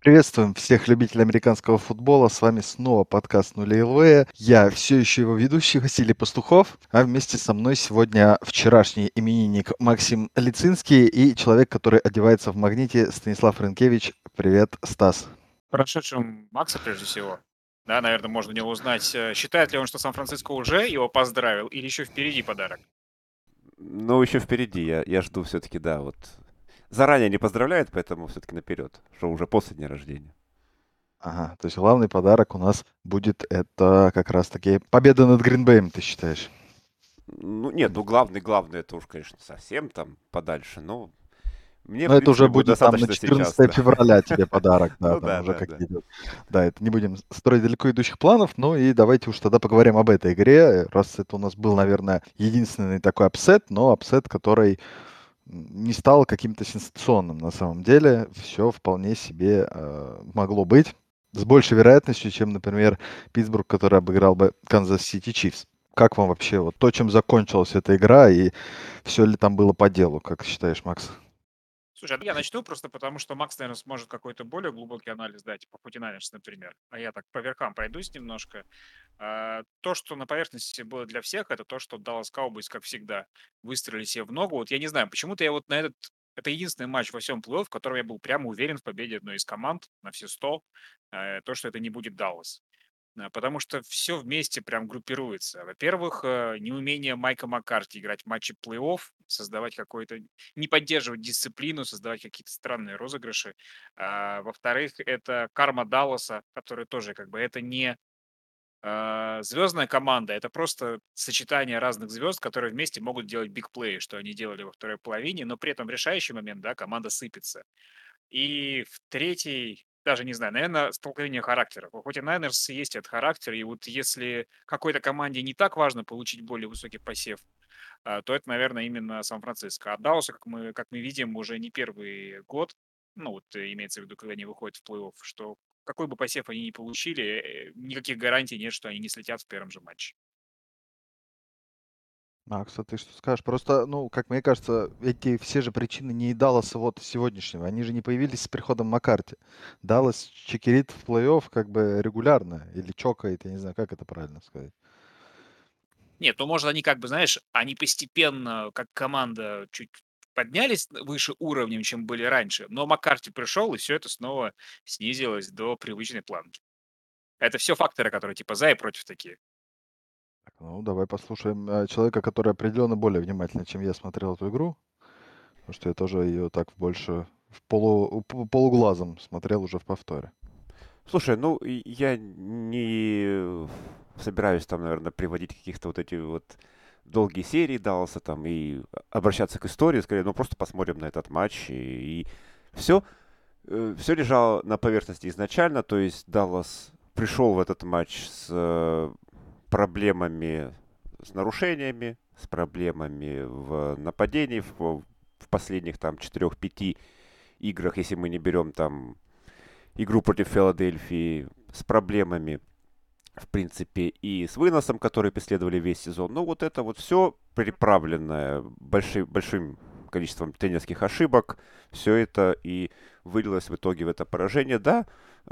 Приветствуем всех любителей американского футбола. С вами снова подкаст «Нули ЛВ». Я все еще его ведущий Василий Пастухов, а вместе со мной сегодня вчерашний именинник Максим Лицинский и человек, который одевается в магните Станислав Рынкевич. Привет, Стас. Прошедшим Макса, прежде всего. Да, наверное, можно у него узнать, э, считает ли он, что Сан-Франциско уже его поздравил или еще впереди подарок? Ну, еще впереди. Я, я жду все-таки, да, вот заранее не поздравляет, поэтому все-таки наперед, что уже после дня рождения. Ага, то есть главный подарок у нас будет это как раз-таки победа над Гринбеем, ты считаешь? Ну, нет, ну главный, главный, это уж, конечно, совсем там подальше, но мне, Но это уже будет там на 14 сейчас, февраля тебе подарок, да, ну, там да, уже да, какие-то. Да. да, это не будем строить далеко идущих планов, ну и давайте уж тогда поговорим об этой игре, раз это у нас был, наверное, единственный такой upset, но upset, который не стал каким-то сенсационным на самом деле. Все вполне себе э, могло быть с большей вероятностью, чем, например, Питтсбург, который обыграл бы Канзас Сити Чифс. Как вам вообще вот то, чем закончилась эта игра, и все ли там было по делу, как считаешь, Макс? Слушай, а я начну просто потому, что Макс, наверное, сможет какой-то более глубокий анализ дать по Футинайнерс, например. А я так по верхам пройдусь немножко. А, то, что на поверхности было для всех, это то, что Dallas Cowboys, как всегда, выстрелили себе в ногу. Вот я не знаю, почему-то я вот на этот... Это единственный матч во всем плей в котором я был прямо уверен в победе одной из команд на все 100. Э, то, что это не будет Даллас. Потому что все вместе прям группируется. Во-первых, э, неумение Майка Маккарти играть в матче плей-офф, создавать какой-то... не поддерживать дисциплину, создавать какие-то странные розыгрыши. А, во-вторых, это карма Далласа, который тоже как бы это не а, звездная команда, это просто сочетание разных звезд, которые вместе могут делать бигплеи, что они делали во второй половине, но при этом решающий момент, да, команда сыпется. И в третий даже не знаю, наверное, столкновение характеров. Хоть и Найнерс есть этот характер, и вот если какой-то команде не так важно получить более высокий посев, а, то это, наверное, именно Сан-Франциско. А Дауса, как мы, как мы видим, уже не первый год, ну вот э, имеется в виду, когда они выходят в плей-офф, что какой бы посев они ни получили, э, никаких гарантий нет, что они не слетят в первом же матче. Макс, а ты что скажешь? Просто, ну, как мне кажется, эти все же причины не Далласа вот сегодняшнего. Они же не появились с приходом Маккарти. Даллас чекерит в плей-офф как бы регулярно. Или чокает, я не знаю, как это правильно сказать. Нет, ну, может, они как бы, знаешь, они постепенно, как команда, чуть поднялись выше уровнем, чем были раньше, но Маккарти пришел, и все это снова снизилось до привычной планки. Это все факторы, которые типа за и против такие. Ну, давай послушаем э, человека, который определенно более внимательно, чем я смотрел эту игру. Потому что я тоже ее так больше в полу, полуглазом смотрел уже в повторе. Слушай, ну я не собираюсь там, наверное, приводить каких-то вот эти вот долгие серии Далласа там и обращаться к истории, скорее, ну просто посмотрим на этот матч и, и все, э, все лежало на поверхности изначально, то есть Даллас пришел в этот матч с э, проблемами с нарушениями, с проблемами в нападении в, в последних там 4-5 играх, если мы не берем там игру против Филадельфии, с проблемами, в принципе, и с выносом, которые преследовали весь сезон. Но вот это вот все приправленное большим, большим количеством тренерских ошибок, все это и вылилось в итоге в это поражение. Да,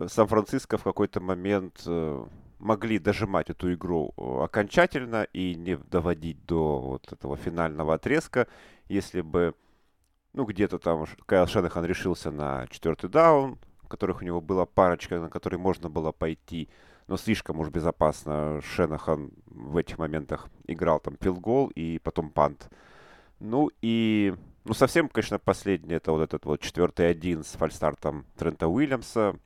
Сан-Франциско в какой-то момент э, могли дожимать эту игру э, окончательно и не доводить до вот этого финального отрезка, если бы, ну, где-то там Кайл Шенахан решился на четвертый даун, которых у него была парочка, на которые можно было пойти, но слишком уж безопасно Шенахан в этих моментах играл там пилгол и потом пант. Ну и, ну совсем, конечно, последний, это вот этот вот четвертый один с фальстартом Трента Уильямса,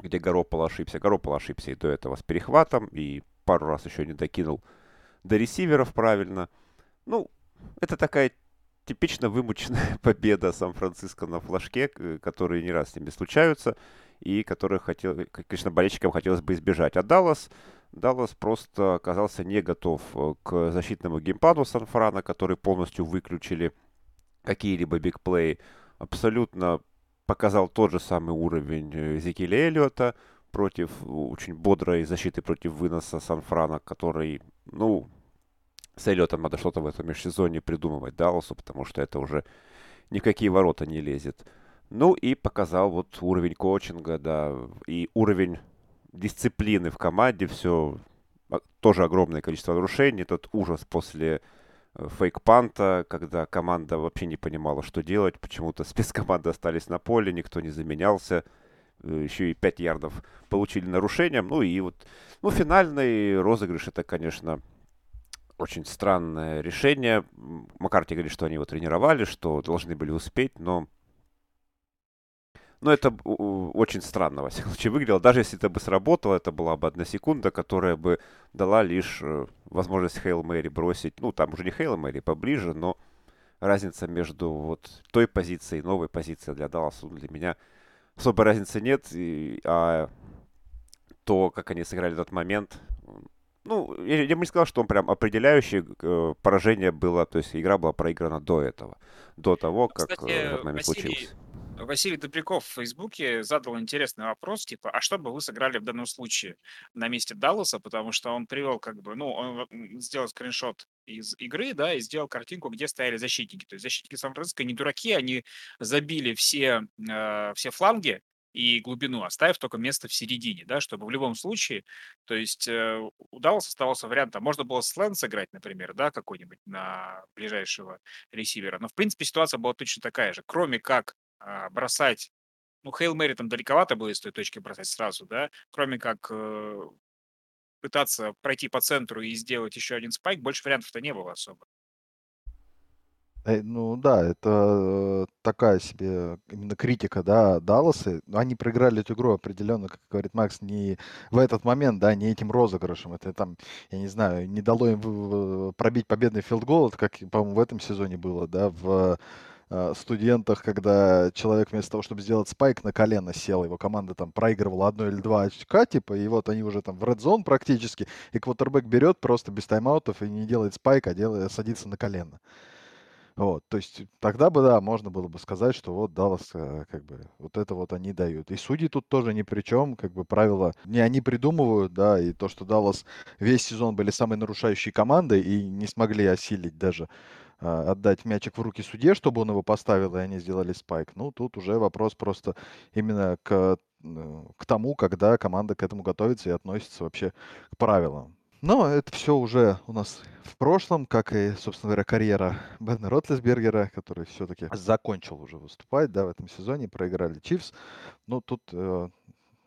где Garoppolo ошибся. Garoppolo ошибся и до этого с перехватом, и пару раз еще не докинул до ресиверов правильно. Ну, это такая типично вымученная победа Сан-Франциско на флажке, которые не раз с ними случаются, и которые, хотел, конечно, болельщикам хотелось бы избежать. А Даллас, Даллас просто оказался не готов э, к защитному геймпаду Сан-Франа, который полностью выключили какие-либо бигплеи. Абсолютно показал тот же самый уровень э, Зекиля Эллиота против очень бодрой защиты против выноса Сан-Франа, который, ну, с Эллиотом надо что-то в этом межсезонье придумывать Далласу, потому что это уже ни в какие ворота не лезет. Ну и показал вот уровень коучинга, да, и уровень дисциплины в команде, все а, тоже огромное количество нарушений, тот ужас после фейк-панта, когда команда вообще не понимала, что делать, почему-то спецкоманды остались на поле, никто не заменялся, э, еще и 5 ярдов получили нарушением, ну и вот, ну, финальный розыгрыш, это, конечно, очень странное решение. Маккарти говорит, что они его тренировали, что должны были успеть, но но это очень странно, во всяком случае, выглядело. Даже если это бы сработало, это была бы одна секунда, которая бы дала лишь э, возможность Хейл Мэри бросить. Ну, там уже не Хейл Мэри, поближе, но разница между вот той позицией и новой позицией для Далласа для меня особой разницы нет. И, а то, как они сыграли в тот момент, ну, я, я бы не сказал, что он прям определяющий. Э, поражение было, то есть игра была проиграна до этого, до того, как Кстати, э, этот момент Василий, случился. Василий Добряков в Фейсбуке задал интересный вопрос, типа, а что бы вы сыграли в данном случае на месте Далласа, потому что он привел, как бы, ну, он сделал скриншот из игры, да, и сделал картинку, где стояли защитники. То есть защитники Сан-Франциско не дураки, они забили все, э, все фланги, и глубину, оставив только место в середине, да, чтобы в любом случае, то есть э, у Далласа оставался вариант, а можно было сленд сыграть, например, да, какой-нибудь на ближайшего ресивера, но в принципе ситуация была точно такая же, кроме как а, бросать, ну, Hail Mary там далековато было с той точки бросать сразу, да, кроме как э, пытаться пройти по центру и сделать еще один spike, больше вариантов-то не было особо. Э, ну да, это, э, такая себе именно критика, да, Далласа. Но они проиграли эту игру определенно, как говорит Макс, не в этот момент, да, не этим розыгрышем. Это там, я не знаю, не дало им пробить победный field goal, это как, по-моему, в этом сезоне было, да, в студентах, когда человек вместо того, чтобы сделать спайк, на колено сел, его команда там проигрывала одно или два очка, типа, и вот они уже там в red zone практически, и квотербек берет просто без тайм-аутов и не делает спайк, а делает, садится на колено. Вот, то есть тогда бы, да, можно было бы сказать, что вот Даллас, э, как бы, вот это вот они дают. И судьи тут тоже ни при чем, как бы правила не они придумывают, да, и то, что Даллас весь сезон были самой нарушающей командой и не смогли осилить даже отдать мячик в руки судье, чтобы он его поставил, и они сделали спайк. Ну, тут уже вопрос просто именно к, э, к тому, когда команда к этому готовится и относится вообще к правилам. Но это все уже у нас в прошлом, как и, собственно говоря, карьера Бена Ротлесбергера, который все-таки закончил уже выступать, да, в этом сезоне, проиграли Чивс. Ну, тут, э,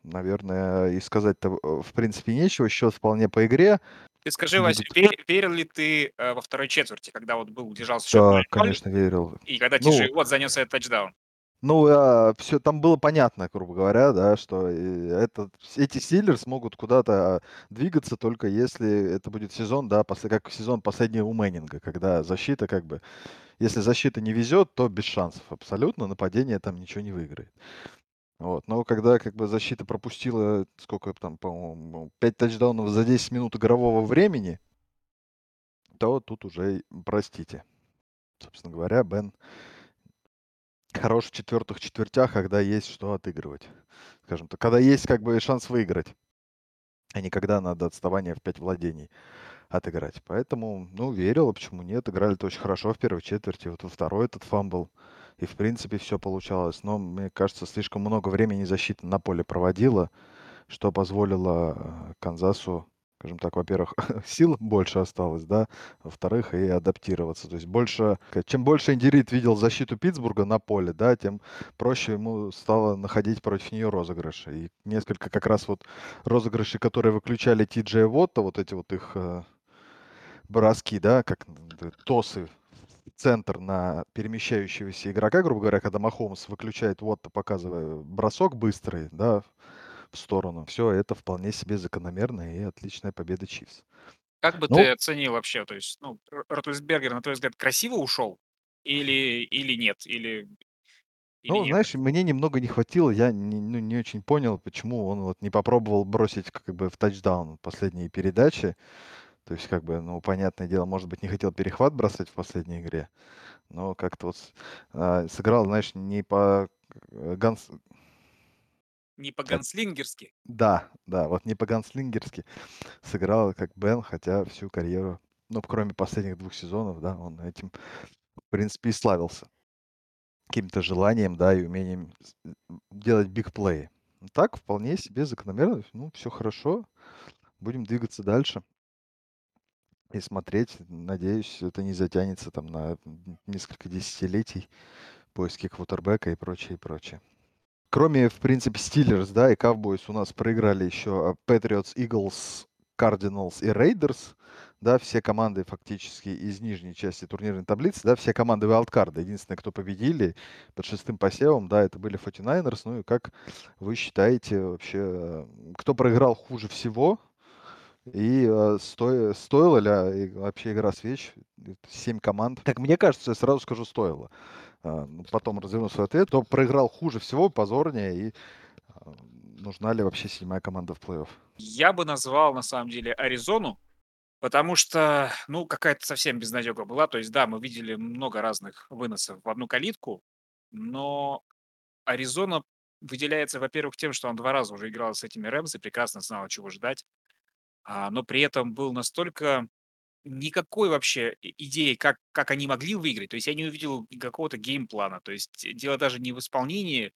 наверное, и сказать-то, э, в принципе, нечего. Счет вполне по игре. Ты скажи, Вася, вер- верил ли ты э, во второй четверти, когда вот был, держался счет Да, 0-0, конечно, верил. и когда Ну, TJ Уотт занес этот тачдаун? Ну, а, все там было понятно, грубо говоря, да, что э, этот, эти Стиллерс могут куда-то двигаться только если это будет сезон, да, после, как сезон последний у Мэннинга, когда защита как бы, если защита не везет, то без шансов абсолютно, нападение там ничего не выиграет. Вот. Но когда как бы защита пропустила, сколько там, по-моему, 5 тачдаунов за 10 минут игрового времени, то тут уже, простите. Собственно говоря, Бен хорош в четвертых четвертях, когда есть что отыгрывать. Скажем так, когда есть как бы шанс выиграть, а не когда надо отставание в 5 владений отыграть. Поэтому, ну, верил, а почему нет. Играли-то очень хорошо в первой четверти. Вот во второй этот fumble. И, в принципе, все получалось. Но, мне кажется, слишком много времени защита на поле проводила, что позволило э, Канзасу скажем так, во-первых, сил больше осталось, да, во-вторых, и адаптироваться. То есть больше, чем больше Индирит видел защиту Питтсбурга на поле, да, тем проще ему стало находить против нее розыгрыши. И несколько как раз вот розыгрышей, которые выключали Ти Джей Вотта, вот эти вот их э, броски, да, как тосы центр на перемещающегося игрока, грубо говоря, когда Махомс выключает Вотта, показывая бросок быстрый, да, в сторону. Все это вполне себе закономерная и отличная победа Чивс. Как бы Ну, ты оценил вообще, то есть, ну, Р- Ротлисбергер, на твой взгляд, красиво ушел? Или, или нет? Или, или ну, нет? знаешь, мне немного не хватило, я не, ну, не очень понял, почему он вот не попробовал бросить как бы в тачдаун последние передачи. То есть, как бы, ну, понятное дело, может быть, не хотел перехват бросать в последней игре, но как-то вот а, сыграл, знаешь, не по э, ганс... Не Э, по-ганслингерски? Да, да, вот не по-ганслингерски сыграл как Бен, хотя всю карьеру, ну, кроме последних двух сезонов, да, он этим, в принципе, и славился. каким-то желанием, да, и умением делать бигплей. Так, вполне себе закономерно. Ну, все хорошо. Будем двигаться дальше и смотреть. Надеюсь, это не затянется там на несколько десятилетий поиски квотербека и прочее, и прочее. Кроме, в принципе, Стиллерс, да, и Cowboys у нас проиграли еще Patriots, Eagles, Cardinals и Raiders. Да, все команды фактически из нижней части турнирной таблицы, да, все команды вайлдкарда. Единственное, кто победили под шестым посевом, да, это были 49ers. Ну и как вы считаете вообще, кто проиграл хуже всего? И э, сто, стоило ли вообще игра свеч? Семь команд. Как мне кажется, я сразу скажу, стоило. А, ну, потом разверну свой ответ. Кто проиграл хуже всего, позорнее и а, нужна ли вообще седьмая команда в плей-офф? Я бы назвал, на самом деле, Аризону, потому что, ну, какая-то совсем безнадега была. То есть, да, мы видели много разных выносов в одну калитку, но Аризона выделяется, во-первых, тем, что он два раза уже играл с этими Рэмс и прекрасно знал, чего ждать, а, но при этом был настолько никакой вообще идеи, как, как они могли выиграть. То есть я не увидел какого-то game plan а. То есть дело даже не в исполнении,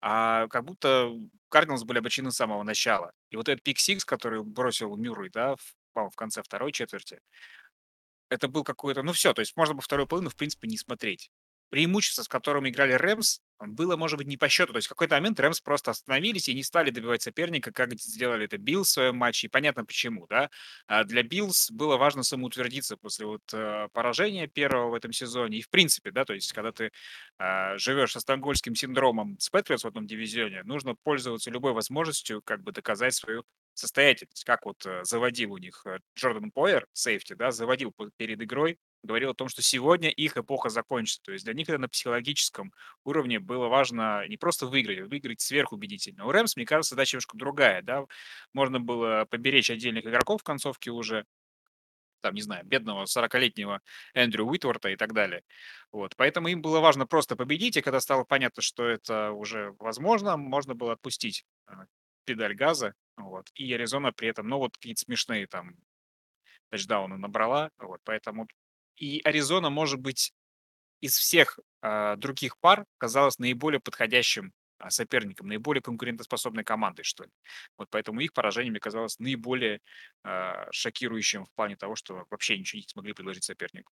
а как будто Cardinals были обречены с самого начала. И вот этот pick six, который бросил Мюррей, да, в, в конце второй четверти, это был какой-то... Ну все, то есть можно было вторую половину, в принципе, не смотреть преимущество, с которым играли Rams, было, может быть, не по счету. То есть в какой-то момент Rams просто остановились и не стали добивать соперника, как сделали это Bills в своем матче. И понятно почему, да. А для Биллс было важно самоутвердиться после вот э, поражения первого в этом сезоне. И в принципе, да, то есть когда ты э, живешь со стокгольским синдромом с Патриотс в одном дивизионе, нужно пользоваться любой возможностью как бы доказать свою состоятельность. Как вот э, заводил у них э, Джордан Пойер, сейфти, да, заводил перед игрой говорил о том, что сегодня их эпоха закончится. То есть для них это на психологическом уровне было важно не просто выиграть, а выиграть сверхубедительно. У Рэмс, мне кажется, задача немножко другая. Да? Можно было поберечь отдельных игроков в концовке уже, там, не знаю, бедного 40-летнего Эндрю Уитворта и так далее. Вот. Поэтому им было важно просто победить, и когда стало понятно, что это уже возможно, можно было отпустить а, педаль газа, вот, и Аризона при этом, ну, вот какие-то смешные там тачдауны набрала, вот, поэтому и Аризона, может быть, из всех а, других пар казалась наиболее подходящим а, соперником, наиболее конкурентоспособной командой, что ли. Вот поэтому их поражение мне казалось наиболее а, шокирующим в плане того, что вообще ничего не смогли предложить сопернику.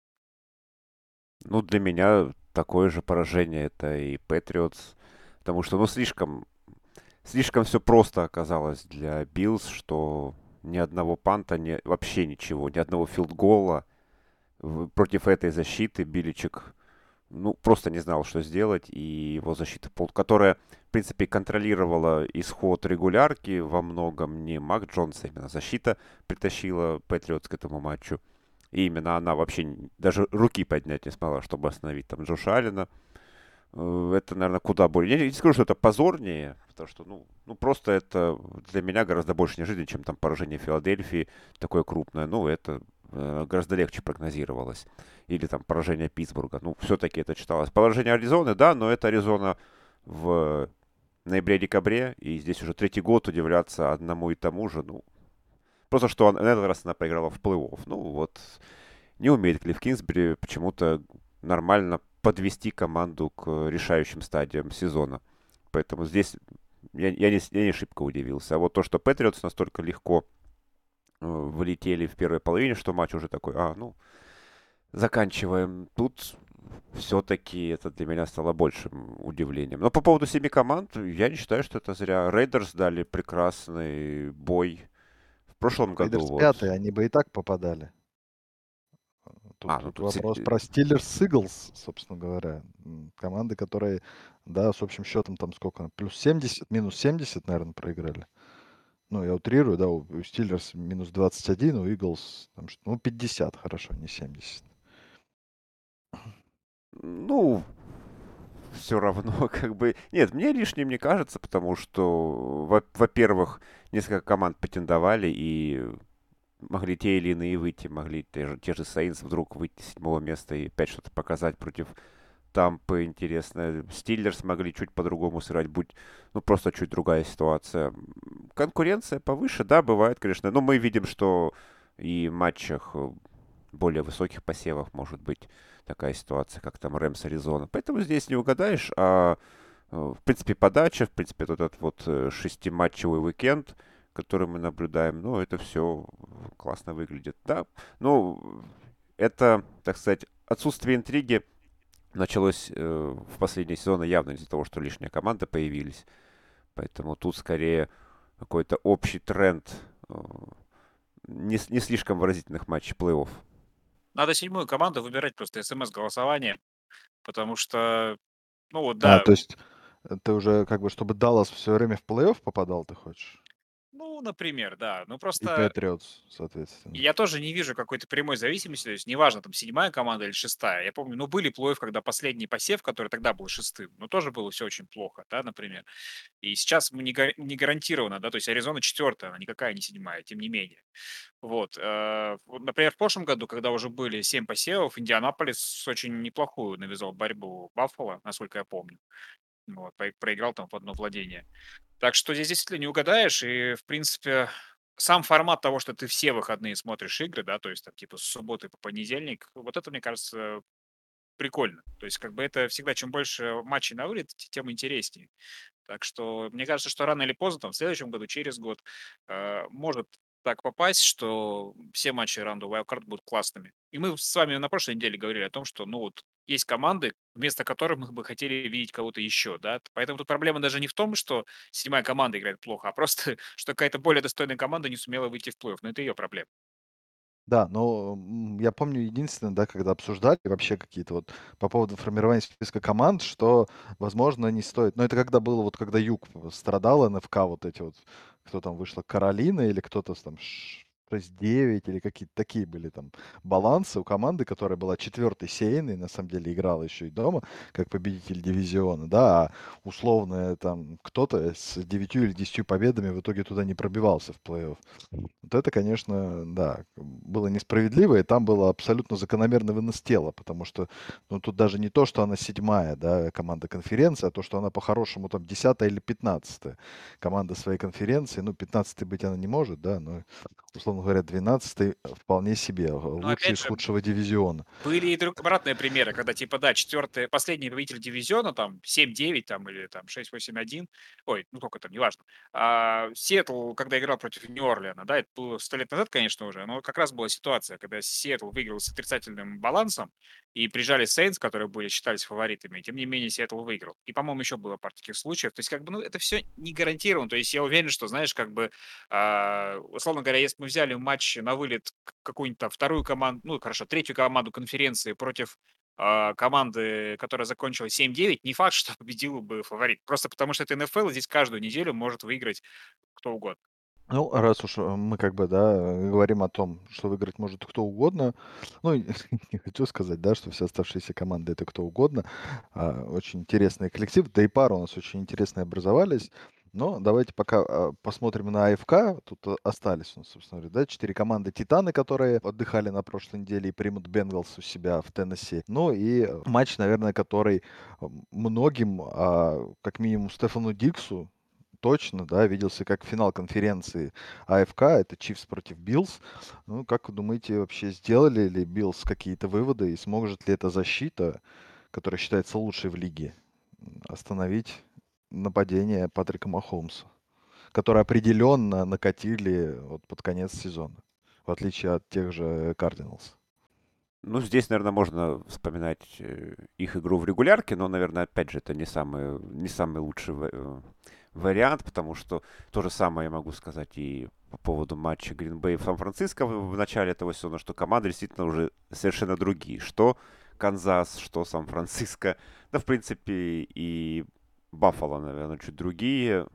Ну, для меня такое же поражение это и Патриотс, потому что, ну, слишком, слишком все просто оказалось для Биллс, что ни одного панта, ни, вообще ничего, ни одного филдгола, против этой защиты Биличика ну, просто не знал, что сделать, и его защита, которая, в принципе, контролировала исход регулярки во многом не Мак Джонс, а именно защита притащила Патриотс к этому матчу. И именно она вообще даже руки поднять не смогла, чтобы остановить там Джоша Аллена. Э, это, наверное, куда более... Я не скажу, что это позорнее, потому что, ну, ну просто это для меня гораздо больше неожиданно, чем там поражение Филадельфии, такое крупное. Ну, это гораздо легче прогнозировалось. Или там поражение Питтсбурга. Ну, все-таки это читалось. Поражение Аризоны, да, но это Аризона в ноябре-декабре, и здесь уже третий год удивляться одному и тому же, ну, просто что на этот раз она проиграла в плей-офф. Ну, вот, не умеет Клифф Кинсбери почему-то нормально подвести команду к решающим стадиям сезона. Поэтому здесь я, я, не, я не шибко удивился. А вот то, что Патриотс настолько легко Э, влетели в первой половине, что матч уже такой, а, ну, заканчиваем. Тут все-таки это для меня стало большим удивлением. Но по поводу семи команд, я не считаю, что это зря. Рейдерс дали прекрасный бой в прошлом году. Рейдерс вот. пятый, они бы и так попадали. Тут, а, ну, тут, тут вопрос с... про Стилерс, Иглс, собственно говоря. Команды, которые, да, с общим счетом там сколько? Плюс 70, минус 70, наверное, проиграли ну, я утрирую, да, у, Стиллерс минус 21, у Иглс, там, ну, 50, хорошо, не 70. Ну, все равно, как бы... Нет, мне лишним не кажется, потому что, во-первых, несколько команд претендовали и могли те или иные выйти, могли те же, те же Saints вдруг выйти с седьмого места и опять что-то показать против Тампы, интересно. Стиллерс могли чуть по-другому сыграть, будь, ну, просто чуть другая ситуация. Конкуренция повыше, да, бывает, конечно. Но мы видим, что и в матчах более высоких посевах может быть такая ситуация, как там Рэмс Аризона. Поэтому здесь не угадаешь, а э, в принципе подача, в принципе этот вот э, шестиматчевый уикенд, который мы наблюдаем, ну это все классно выглядит. Да, ну это, так сказать, отсутствие интриги началось э, в последние сезоны явно из-за того, что лишние команды появились. Поэтому тут скорее какой-то общий тренд э, не, не слишком выразительных матчей плей-офф. Надо седьмую команду выбирать просто смс-голосование, потому что, ну вот, А, да, то есть э, ты уже как бы, чтобы Даллас все время в плей-офф попадал, ты хочешь? Ну, например, да. Ну, И просто Патриотс, соответственно. я тоже не вижу какой-то прямой зависимости, то есть неважно, там, седьмая команда или шестая. Я помню, ну, были плей когда последний посев, который тогда был шестым, но тоже было все очень плохо, да, например. И сейчас мы не, га- не гарантированно, да, то есть Аризона четвертая, она никакая не седьмая, тем не менее. Вот, э, вот, например, в прошлом году, когда уже были семь посевов, Индианаполис очень неплохую навязал борьбу Баффало, насколько я помню. Вот, проиграл там в одно владение. Так что здесь действительно не угадаешь, и, в принципе, сам формат того, что ты все выходные смотришь игры, да, то есть там типа с субботы по понедельник, вот это, мне кажется, прикольно. То есть как бы это всегда, чем больше матчей на вылет, тем интереснее. Так что мне кажется, что рано или поздно, там, в следующем году, через год, э, может так попасть, что все матчи раунда Wildcard будут классными. И мы с вами на прошлой неделе говорили о том, что, ну вот, есть команды, вместо которых мы бы хотели видеть кого-то еще, да. Поэтому тут проблема даже не в том, что седьмая команда играет плохо, а просто, что какая-то более достойная команда не сумела выйти в плей-офф. Но это ее проблема. Да, но я помню единственное, да, когда обсуждали вообще какие-то вот по поводу формирования списка команд, что, возможно, не стоит. Но это когда было, вот когда Юг страдал, НФК, вот эти вот, кто там вышла, Каролина или кто-то там 6-9 или какие-то такие были там балансы у команды, которая была четвертой сейной, на самом деле играла еще и дома, как победитель дивизиона, да, а условно там кто-то с 9 или 10 победами в итоге туда не пробивался в плей-офф. Вот это, конечно, да, было несправедливо, и там было абсолютно закономерный вынос тела, потому что, ну, тут даже не то, что она седьмая, да, команда конференции, а то, что она по-хорошему там десятая или пятнадцатая команда своей конференции. Ну, пятнадцатой быть она не может, да, но, условно говоря, двенадцатый вполне себе, лучший опять из же, худшего дивизиона. Были и друг, обратные примеры, когда, типа, да, четвертый, последний победитель дивизиона, там, 7-9, там, или там 6-8-1, ой, ну, сколько там, неважно. А Сиэтл, когда играл против Нью-Орлеана, да, это было сто лет назад, конечно, уже, но как раз была ситуация, когда Сиэтл выиграл с отрицательным балансом, и прижали Сейнс, которые были, считались фаворитами, тем не менее Сиэтл выиграл. И, по-моему, еще было пара таких случаев. То есть, как бы, ну, это все не гарантировано. То есть, я уверен, что, знаешь, как бы, а, условно говоря, если мы взяли матч на вылет какую-нибудь там вторую команду, ну, хорошо, третью команду конференции против а, команды, которая закончила 7-9, не факт, что победил бы фаворит. Просто потому что это НФЛ, здесь каждую неделю может выиграть кто угодно. Ну, раз уж э, мы как бы, да, э, говорим о том, что выиграть может кто угодно, ну, не хочу сказать, да, что все оставшиеся команды это кто угодно, а, очень интересный коллектив, да и пары у нас очень интересные образовались, но давайте пока а, посмотрим на АФК, тут э, остались у нас, собственно говоря, да, четыре команды. Титаны, которые отдыхали на прошлой неделе и примут Бенгалс у себя в Теннесси, ну и э, матч, наверное, который э, многим, а, как минимум Стефану Диксу, точно, да, виделся как финал конференции АФК, это Чифс против Биллс. Ну, как вы думаете, вообще сделали ли Биллс какие-то выводы и сможет ли эта защита, которая считается лучшей в лиге, остановить нападение Патрика Махомса, которое определенно накатило вот под конец сезона, в отличие от тех же Кардиналс? Ну, здесь, наверное, можно вспоминать э, их игру в регулярке, но, наверное, опять же, это не самый, не самый лучший э, вариант, потому что то же самое я могу сказать и по поводу матча Bay в Сан-Франциско в начале этого сезона, что команды действительно уже совершенно другие. Что Канзас, что Сан-Франциско, да, в принципе, и Баффало, наверное, чуть другие,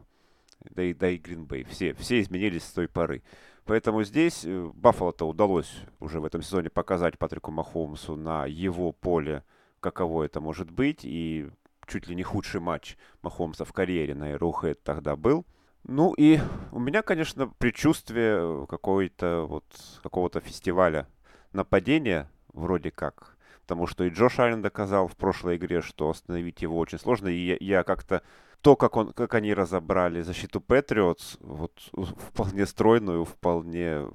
да и, да и Bay. Все, все изменились с той поры. Поэтому здесь э, Баффало-то удалось уже в этом сезоне показать Патрику Махомсу на его поле, каково это может быть. И чуть ли не худший матч Махомса в карьере на Arrowhead тогда был. Ну и у меня, конечно, предчувствие какой-то вот какого-то фестиваля нападения вроде как. Потому что и Джош Аллен доказал в прошлой игре, что остановить его очень сложно. И я, я как-то то, как, он, как они разобрали защиту Патриотс, вот вполне стройную, вполне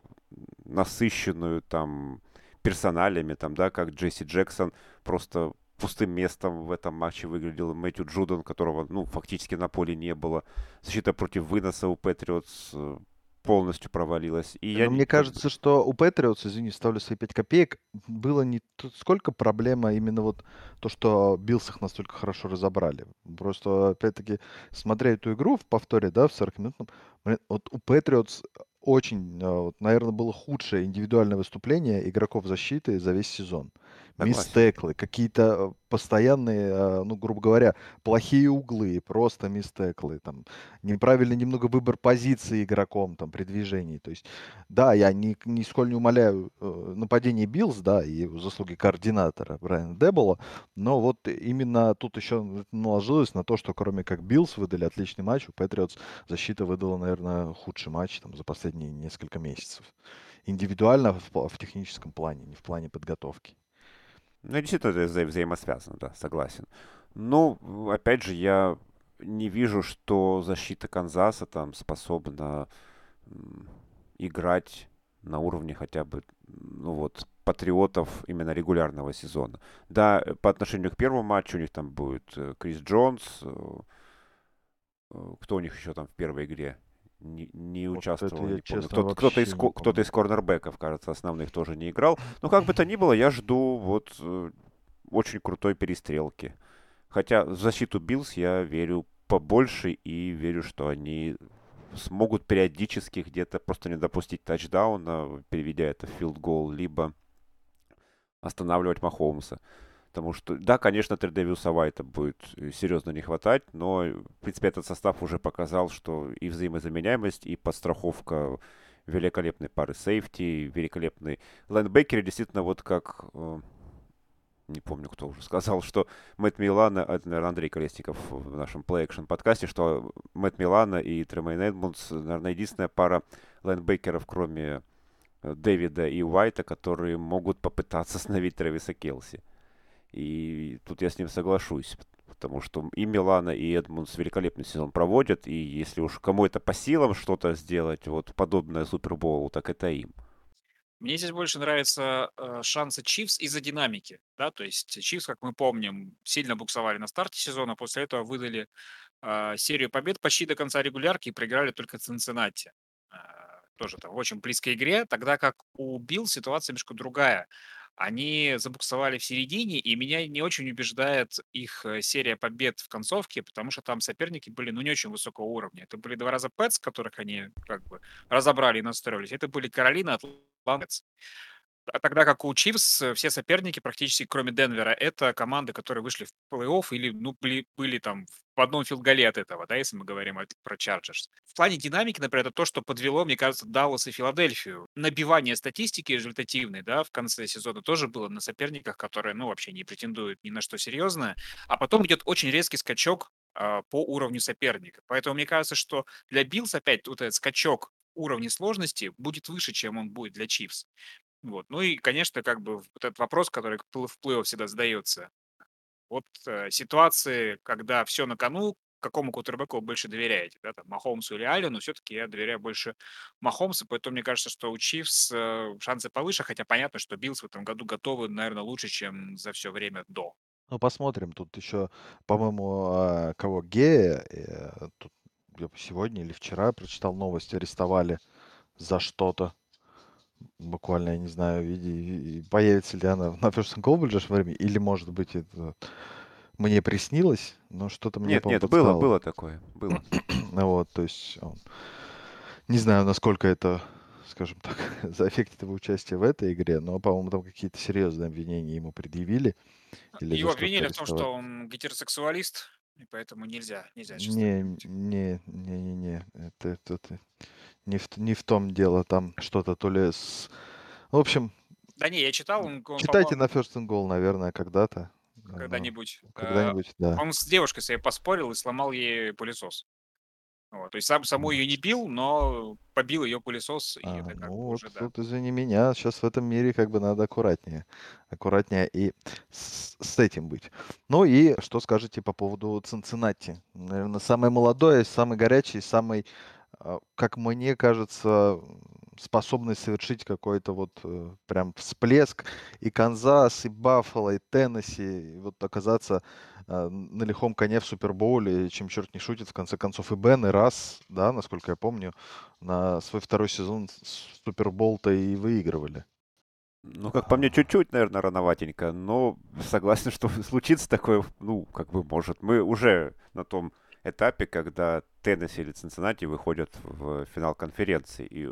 насыщенную там персоналями, там, да, как Джесси Джексон просто пустым местом в этом матче выглядел Мэттью Джудон, которого, ну, фактически на поле не было. Защита против выноса у Патриотс э, полностью провалилась. И Но я мне не- кажется, что у Патриотс, извини, ставлю свои 5 копеек, было не сколько проблема именно вот то, что Биллс их настолько хорошо разобрали. Просто, опять-таки, смотря эту игру в повторе, да, в 40-минутном, блин, вот у Патриотс очень, а, вот, наверное, было худшее индивидуальное выступление игроков защиты за весь сезон. Мистэклы, какие-то э, постоянные, а, ну, грубо говоря, плохие углы, просто мистэклы, там, неправильный немного выбор позиции игроком там при движении. То есть, да, я ни, нисколько не умаляю э, нападение Биллс, да, и заслуги координатора Брайана Дэйбола, но вот именно тут еще наложилось на то, что кроме как Биллс выдали отличный матч, у Патриотс защита выдала, наверное, худший матч там за последние несколько месяцев. Индивидуально в, в техническом плане, не в плане подготовки. Ну, действительно, это вза- взаимосвязано, да, согласен. Ну, опять же, я не вижу, что защита Канзаса там способна играть на уровне хотя бы, ну вот, патриотов именно регулярного сезона. Да, э, по отношению к первому матчу у них там будет э, Крис Джонс, э, кто у них еще там в первой игре не, не Вот участвовал, не честно, Кто-то, кто-то из, не кто-то из корнербеков, кажется, основных тоже не играл. Но как бы то ни было, я жду вот э, очень крутой перестрелки. Хотя в защиту Биллс я верю побольше и верю, что они смогут периодически где-то просто не допустить тачдауна, переведя это в филд-гол, либо останавливать Махомса. Потому что, да, конечно, Тредевиуса Уайта будет э, серьезно не хватать, но, э, в принципе, этот состав уже показал, что и взаимозаменяемость, и подстраховка великолепной пары сейфти, великолепный лайнбекер, действительно, вот как, э, не помню, кто уже сказал, что Мэтт Милано, это, наверное, Андрей Колесников в нашем Play Action подкасте, что Мэтт Милано и Тремейн Эдмундс, наверное, единственная пара лайнбекеров, кроме Дэвида и Уайта, которые могут попытаться остановить Трэвиса Келси. И тут я с ним соглашусь, потому что и Милано, и Эдмундс великолепный сезон проводят, и если уж кому это по силам что-то сделать, вот подобное Супербоулу, так это им. Мне здесь больше нравятся э, шансы Чивс из-за динамики, да, то есть Чивс, как мы помним, сильно буксовали на старте сезона, после этого выдали э, серию побед почти до конца регулярки и проиграли только Цинциннати. Э, тоже там в очень близкой игре, тогда как у Билл ситуация немножко другая. Они забуксовали в середине, и меня не очень убеждает их э, серия побед в концовке, потому что там соперники были, ну, не очень высокого уровня. Это были два раза Пэтс, которых они как бы разобрали и настроились. Это были Каролина, Атланта, а тогда как у Чифс э, все соперники, практически кроме Денвера, это команды, которые вышли в плей-офф или ну, были, были там в одном филдголе от этого, да, если мы говорим про Чарджерс. В плане динамики, например, это то, что подвело, мне кажется, Даллас и Филадельфию. Набивание статистики результативной, да, в конце сезона тоже было на соперниках, которые, ну, вообще не претендуют ни на что серьезное. А потом идет очень резкий скачок а, по уровню соперника. Поэтому мне кажется, что для Биллс опять вот этот скачок уровня сложности будет выше, чем он будет для Чифс. Вот. Ну и, конечно, как бы вот этот вопрос, который в плей- в плей-офф всегда задается. Вот э, ситуации, когда все на кону, какому квотербеку вы больше доверяете, да, там, Махомсу или Аллену, все-таки я доверяю больше Махомсу, поэтому мне кажется, что у Чифс э, шансы повыше, хотя понятно, что Биллс в этом году готовы, наверное, лучше, чем за все время до. Ну, посмотрим. Тут еще, по-моему, а, кого? Гэя. э, Тут я сегодня или вчера прочитал новость, арестовали за что-то. Буквально, я не знаю, види- и появится ли она на First and Goal в ближайшее время, или, может быть, это мне приснилось, но что-то мне, Нет, по-моему, нет, было, подсказало. было такое, было. Ну Вот, то есть он- не знаю, насколько это, скажем так, заэффектит его участие в этой игре, но, по-моему, там какие-то серьезные обвинения ему предъявили. Или за Его что-то обвинили в том, что он гетеросексуалист, и поэтому нельзя, нельзя сейчас Не, не, не, не, не, это, это, это не, в, не в том дело, там что-то то ли с... В общем, Да не, я читал, он, он читайте на First and Goal, наверное, когда-то. но когда-нибудь. э, Когда-нибудь, да. Он с девушкой своей поспорил и сломал ей пылесос. Вот, то есть сам саму ее не бил, но побил ее пылесос, и А, это как ну уже, да. тут, извини меня, сейчас в этом мире как бы надо аккуратнее. Аккуратнее и с, с этим быть. Ну и что скажете по поводу Цинциннати? Наверное, самый молодой, самый горячий, самый, как мне кажется, способны совершить какой-то вот э, прям всплеск. И Канзас, и Баффало, и Теннесси, и вот оказаться э, на лихом коне в Супербоуле, чем черт не шутит, в конце концов, и Бен, и Раз, да, насколько я помню, на свой второй сезон Супербол-то и выигрывали. Ну, как по мне, чуть-чуть, наверное, рановатенько, но согласен, что случится такое, ну, как бы может. Мы уже на том этапе, когда Теннесси или Цинциннати выходят в финал конференции. И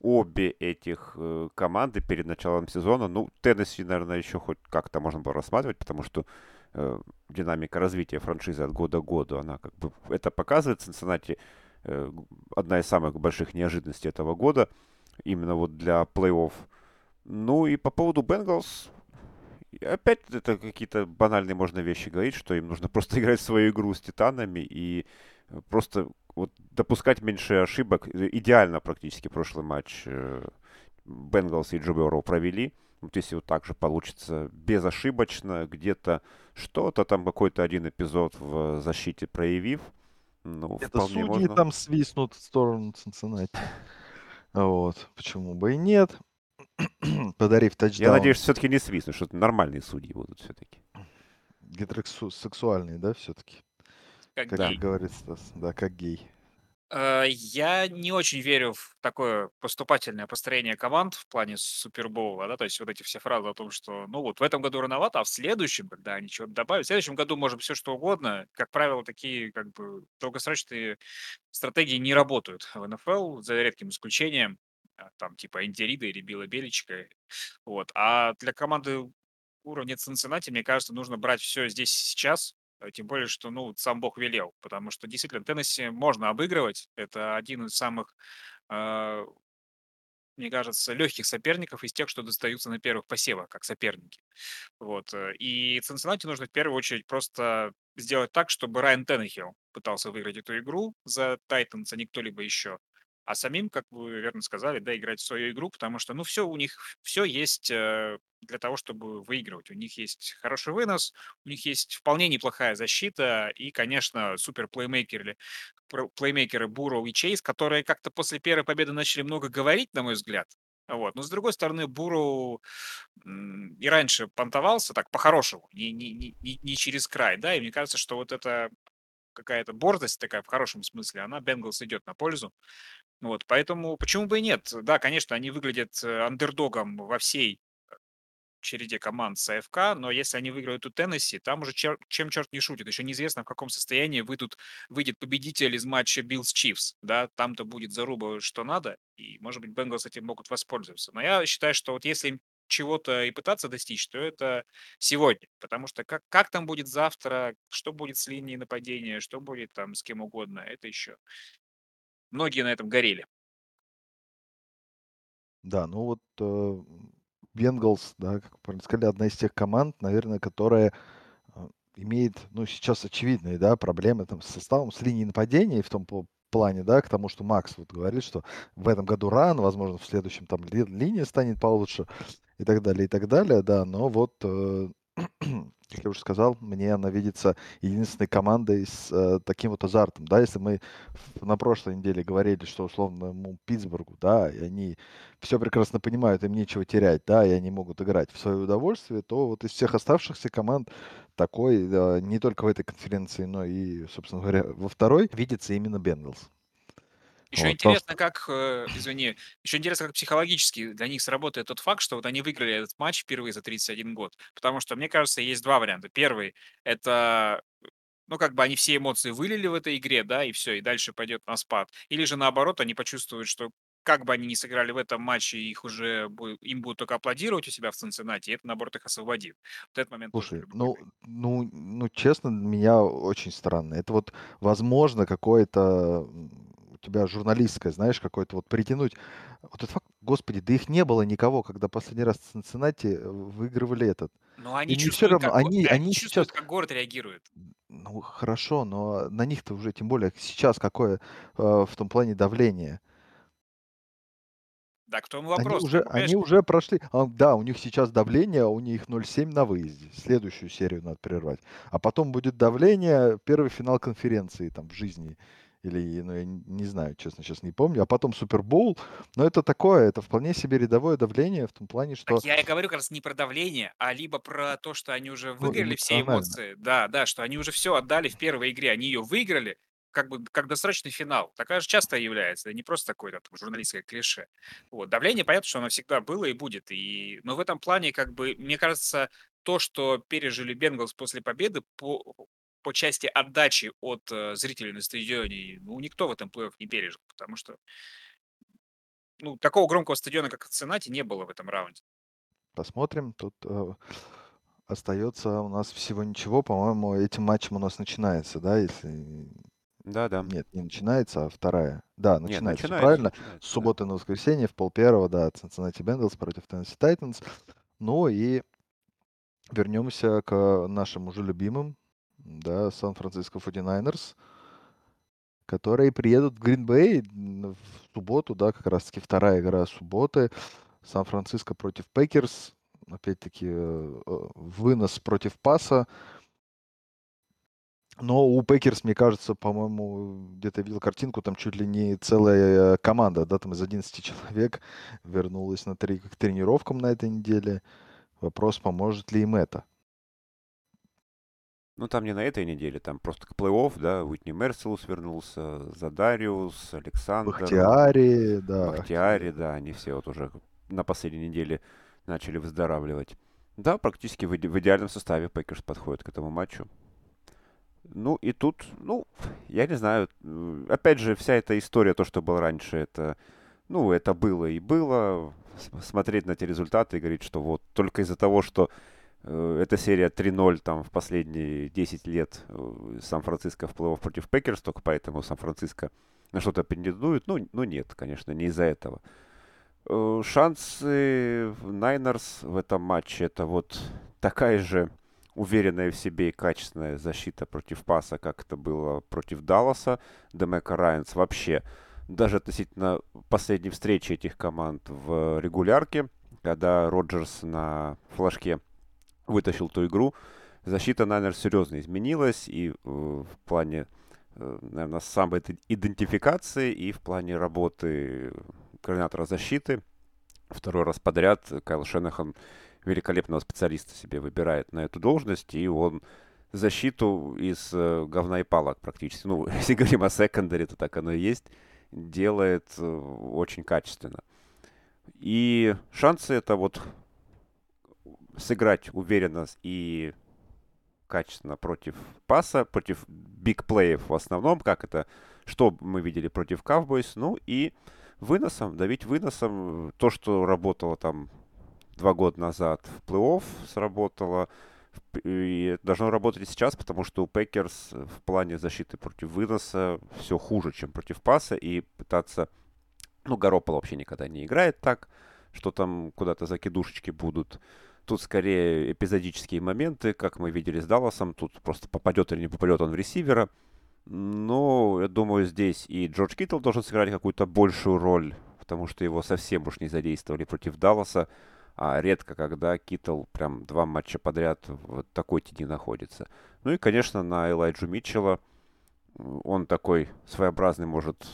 обе этих э, команды перед началом сезона, ну, Теннесси, наверное, еще хоть как-то можно было рассматривать, потому что э, динамика развития франшизы от года к году, она как бы это показывает. Цинциннати э, одна из самых больших неожиданностей этого года, именно вот для плей-офф. Ну и по поводу Бенгалс, опять это какие-то банальные можно вещи говорить, что им нужно просто играть свою игру с Титанами и просто вот допускать меньше ошибок. Идеально практически прошлый матч Бенгалс и Джо провели. Вот если вот так же получится безошибочно, где-то что-то там, какой-то один эпизод в защите проявив, ну, Это судьи можно... там свистнут в сторону Цинциннати. Вот, почему бы и нет. Подарив тачдаун. Я надеюсь, все-таки не свистнут, что нормальные судьи будут все-таки. Гетеросексуальные, да, все-таки? Как, как гей. говорит Стас, да, как гей. Э, я не очень верю в такое поступательное построение команд в плане Супербоула, да, то есть вот эти все фразы о том, что, ну вот в этом году рановато, а в следующем, когда они чего-то добавят, в следующем году может все что угодно. Как правило, такие как бы долгосрочные стратегии не работают в НФЛ, за редким исключением, там типа Индирида или Билла Беличка, вот. А для команды уровня Цинциннати, мне кажется, нужно брать все здесь сейчас, Э, тем более, что, ну, сам Бог велел, потому что действительно Теннесси можно обыгрывать. Это один из самых, э, мне кажется, легких соперников из тех, что достаются на первых посевах, как соперники. Вот. И Цинциннати нужно в первую очередь просто сделать так, чтобы Райан Теннехилл пытался выиграть эту игру за Тайтанс, а не кто-либо еще. А самим, как вы верно сказали, да, играть в свою игру, потому что, ну, все у них, все есть э, для того, чтобы выигрывать. У них есть хороший вынос, у них есть вполне неплохая защита и, конечно, супер плеймейкеры, плеймейкеры Буроу и Чейз, которые как-то после первой победы начали много говорить, на мой взгляд. Вот. Но, с другой стороны, Буроу и раньше понтовался так по-хорошему, не, не, не, не через край, да, и мне кажется, что вот это какая-то борзость такая в хорошем смысле, она Бенгалс идет на пользу. Вот, поэтому почему бы и нет? Да, конечно, они выглядят э, андердогом во всей э, череде команд с АФК, но если они выиграют у Теннесси, там уже чер- чем черт не шутит. Еще неизвестно, в каком состоянии выйдут, выйдет победитель из матча Биллс Чифс. Да, там-то будет заруба, что надо, и, может быть, Бенгалс этим могут воспользоваться. Но я считаю, что вот если чего-то и пытаться достичь, то это сегодня. Потому что как, как там будет завтра, что будет с линией нападения, что будет там с кем угодно, это еще многие на этом горели. Да, ну вот э, Бенгалс, да, как правильно сказали, одна из тех команд, наверное, которая э, имеет, ну, сейчас очевидные, да, проблемы там с составом, с линией нападения, в том плане, да, к тому, что Макс вот говорит, что в этом году ран, возможно, в следующем там ли, линия станет получше и так далее, и так далее, да, но вот э, как я уже сказал, мне она видится единственной командой с э, таким вот азартом. Да, если мы на прошлой неделе говорили, что условно ну, Питтсбургу, да, и они все прекрасно понимают, им нечего терять, да, и они могут играть в свое удовольствие, то вот из всех оставшихся команд такой, э, не только в этой конференции, но и, собственно говоря, во второй, видится именно Бенгалс. Еще вот, интересно, как, э, извини, еще интересно, как психологически для них сработает тот факт, что вот они выиграли этот матч впервые за 31 год. Потому что, мне кажется, есть два варианта. Первый — это ну, как бы они все эмоции вылили в этой игре, да, и все, и дальше пойдет на спад. Или же наоборот, они почувствуют, что как бы они ни сыграли в этом матче, их уже им будут только аплодировать у себя в Цинциннати, и это, наоборот, их освободит. Вот этот момент Слушай, ну, ну, ну, честно, меня очень странно. Это вот, возможно, какое-то тебя журналистское, знаешь, какое-то вот притянуть. Вот этот факт, господи, да их не было никого, когда последний раз в Цинциннати э, выигрывали этот. Но они Им все равно, как, они, они, чувствуют, сейчас... как город реагирует. Ну, хорошо, но на них-то уже, тем более сейчас, какое э, в том плане давление. Да, к тому вопрос. Они уже, они уже прошли. А, да, у них сейчас давление, а у них 0,7 на выезде. Следующую серию надо прервать. А потом будет давление, первый финал конференции там в жизни Или, ну, я не знаю, честно, сейчас не помню. А потом Супербоул. Но это такое, это вполне себе рядовое давление в том плане, что... Так я и говорю как раз не про давление, а либо про то, что они уже Ну, выиграли все эмоционально. эмоции. Да, да, что они уже все отдали в первой игре. Они ее выиграли, как бы как досрочный финал. Такая же часто является, не просто такое там, журналистское клише. Вот. Давление, понятно, что оно всегда было и будет. И... Но в этом плане, как бы, мне кажется, то, что пережили Бенгалс после победы, по, по части отдачи от э, зрителей на стадионе, ну, никто в этом плей-офф не пережил, потому что ну, такого громкого стадиона, как Цинати, не было в этом раунде. Посмотрим. Тут э, остается у нас всего ничего. По-моему, этим матчем у нас начинается, да, если... Да, да. Нет, не начинается, а вторая. Да, Нет, начинается, всё начинается, правильно. начинается, С да. субботы на воскресенье в пол первого, да, Cincinnati Bengals против Tennessee Titans. Ну и вернемся к нашим уже любимым, да, Сан-Франциско 49ers, которые приедут в Грин-Бэй в субботу, да, как раз-таки вторая игра субботы. Сан-Франциско против Пекерс. Опять-таки, э, э, вынос против паса. Но у Пекерс, мне кажется, по-моему, где-то видел картинку, там чуть ли не целая команда, да, там из 11 человек вернулась на три, к тренировкам на этой неделе. Вопрос, поможет ли им это? Ну, там не на этой неделе, там просто к плей-офф, да, Уитни Мерсилус вернулся, Задариус, Александр, Бахтиари, да. Бахтиари, да, они все вот уже на последней неделе начали выздоравливать. Да, практически в, иде- в идеальном составе Пекерс подходит к этому матчу. Ну, и тут, ну, я не знаю, опять же, вся эта история, то, что было раньше, это, ну, это было и было. Смотреть на эти результаты и говорить, что вот только из-за того, что эта серия 3-0 там в последние 10 лет э, Сан-Франциско в против Пекерс, только поэтому Сан-Франциско на что-то претендует. Ну, ну, нет, конечно, не из-за этого. Э, Шансы Найнерс в этом матче это вот такая же уверенная в себе и качественная защита против паса, как это было против Далласа. Демека Райанс вообще даже относительно последней встречи этих команд в регулярке, когда Роджерс на флажке вытащил ту игру, защита Найнерс серьезно изменилась и э, в плане, э, наверное, самой иде- идентификации и в плане работы координатора защиты. Второй раз подряд Кайл Шенахан великолепного специалиста себе выбирает на эту должность, и он защиту из э, говна и палок практически, ну, если говорим о секондаре, то так оно и есть, делает очень качественно. И шансы это вот сыграть уверенно и качественно против паса, против бигплеев в основном, как это, что мы видели против Cowboys, ну и выносом, давить выносом, то, что работало там два года назад в плей-офф, сработало, и должно работать и сейчас, потому что у Пекерс в плане защиты против выноса все хуже, чем против паса, и пытаться, ну, Garoppolo вообще никогда не играет так, что там куда-то закидушечки будут. Тут скорее эпизодические моменты, как мы видели с Далласом. Тут просто попадет или не попадет он в ресивера. Но я думаю, здесь и Джордж Киттл должен сыграть какую-то большую роль, потому что его совсем уж не задействовали против Далласа. А редко, когда Киттл прям два матча подряд в такой тени находится. Ну и, конечно, на Элайджу Митчелла. Он такой своеобразный, может,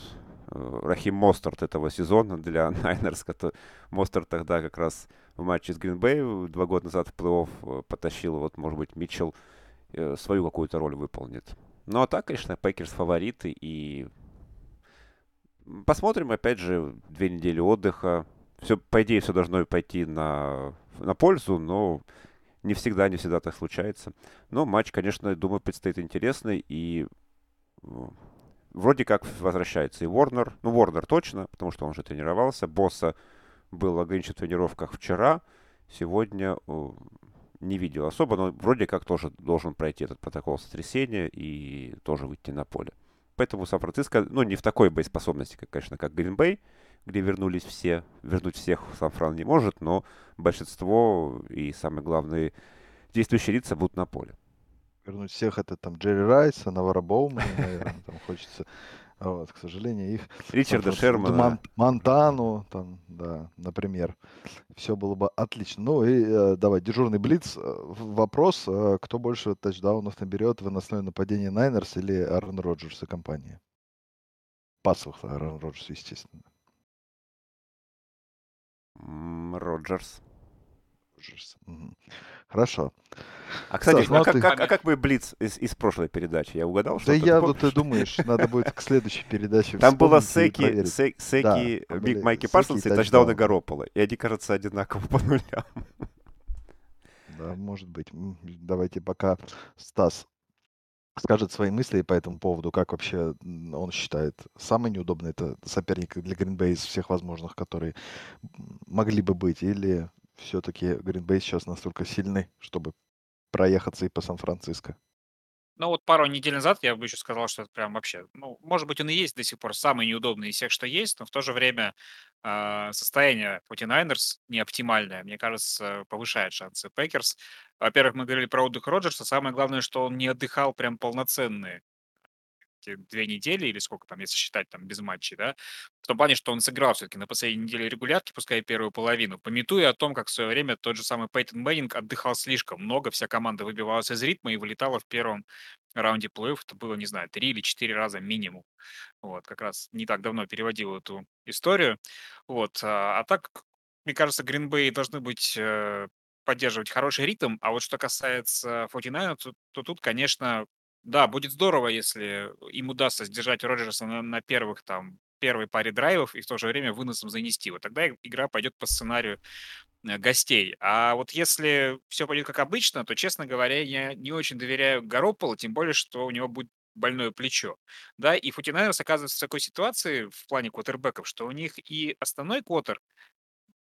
э, Рахим Мостарт этого сезона для Найнерс. Мостарт тогда как раз в матче с Гринбей два года назад в плей-офф э, потащил. Вот, может быть, Митчелл э, свою какую-то роль выполнит. Ну, а так, конечно, Пекерс фавориты. И посмотрим, опять же, две недели отдыха. Все, по идее, все должно пойти на, на пользу, но не всегда, не всегда так случается. Но матч, конечно, думаю, предстоит интересный. И э, вроде как возвращается и Ворнер. Ну, Ворнер точно, потому что он уже тренировался. Босса был ограничен в тренировках вчера. Сегодня э, не видел особо, но вроде как тоже должен пройти этот протокол сотрясения и тоже выйти на поле. Поэтому Сан-Франциско, ну, не в такой боеспособности, как, конечно, как Гринбей, где вернулись все. Вернуть всех Сан-Фран не может, но большинство и, самое главное, действующие лица будут на поле. Вернуть всех это там Джерри Райса, Навара Боумана, наверное, там хочется. Вот, к сожалению, их Ричарда Шермана. Мон- Монтану, там, да, например. Все было бы отлично. Ну и э, давай, дежурный Блиц. Э, Вопрос, э, кто больше тачдаунов наберет, выносное нападение Найнерс или Аарон Роджерс и компания? пасовых Аарон Роджерс, естественно. Роджерс. Роджерс. Хорошо. А, кстати, Стас, ну а, а как, ты- как, а как бы Блиц из, из прошлой передачи? Я угадал, что Да я вот ты думаешь, надо будет к следующей передаче Там было Секи, Секи, там Биг Майки Парсонс и и тачдауны. Гаропола. И они, кажется, одинаково по нулям. Да, может быть. Давайте пока Стас скажет свои мысли по этому поводу, как вообще он считает самый неудобный это соперник для Гринбей из всех возможных, которые могли бы быть, или все-таки Гринбей сейчас настолько сильный, чтобы проехаться и по Сан-Франциско. Ну вот пару недель назад я бы еще сказал, что это прям вообще, ну, может быть, он и есть до сих пор самый неудобный из всех, что есть, но в то же время а, состояние 49ers не оптимальное, мне кажется, повышает шансы Пекерс. Во-первых, мы говорили про отдых Роджерса, самое главное, что он не отдыхал прям полноценные две недели или сколько там, если считать там без матчей, да, в том плане, что он сыграл все-таки на последней неделе регулярки, пускай первую половину, пометуя о том, как в свое время тот же самый Пейтон Мэннинг отдыхал слишком много, вся команда выбивалась из ритма и вылетала в первом раунде плей-офф, это было, не знаю, три или четыре раза минимум. Вот, как раз не так давно переводил эту историю. Вот, а, а так, мне кажется, Гринбей должны быть э, поддерживать хороший ритм, а вот что касается 49 то, то тут, конечно, да, будет здорово, если им удастся сдержать Роджерса на, на первых там первой паре драйвов и в то же время выносом занести. Вот тогда игра пойдет по сценарию э, гостей. А вот если все пойдет как обычно, то, честно говоря, я не очень доверяю Гарополу, тем более, что у него будет больное плечо. Да, и Футинайерс оказывается в такой ситуации в плане квотербеков, что у них и основной квотер,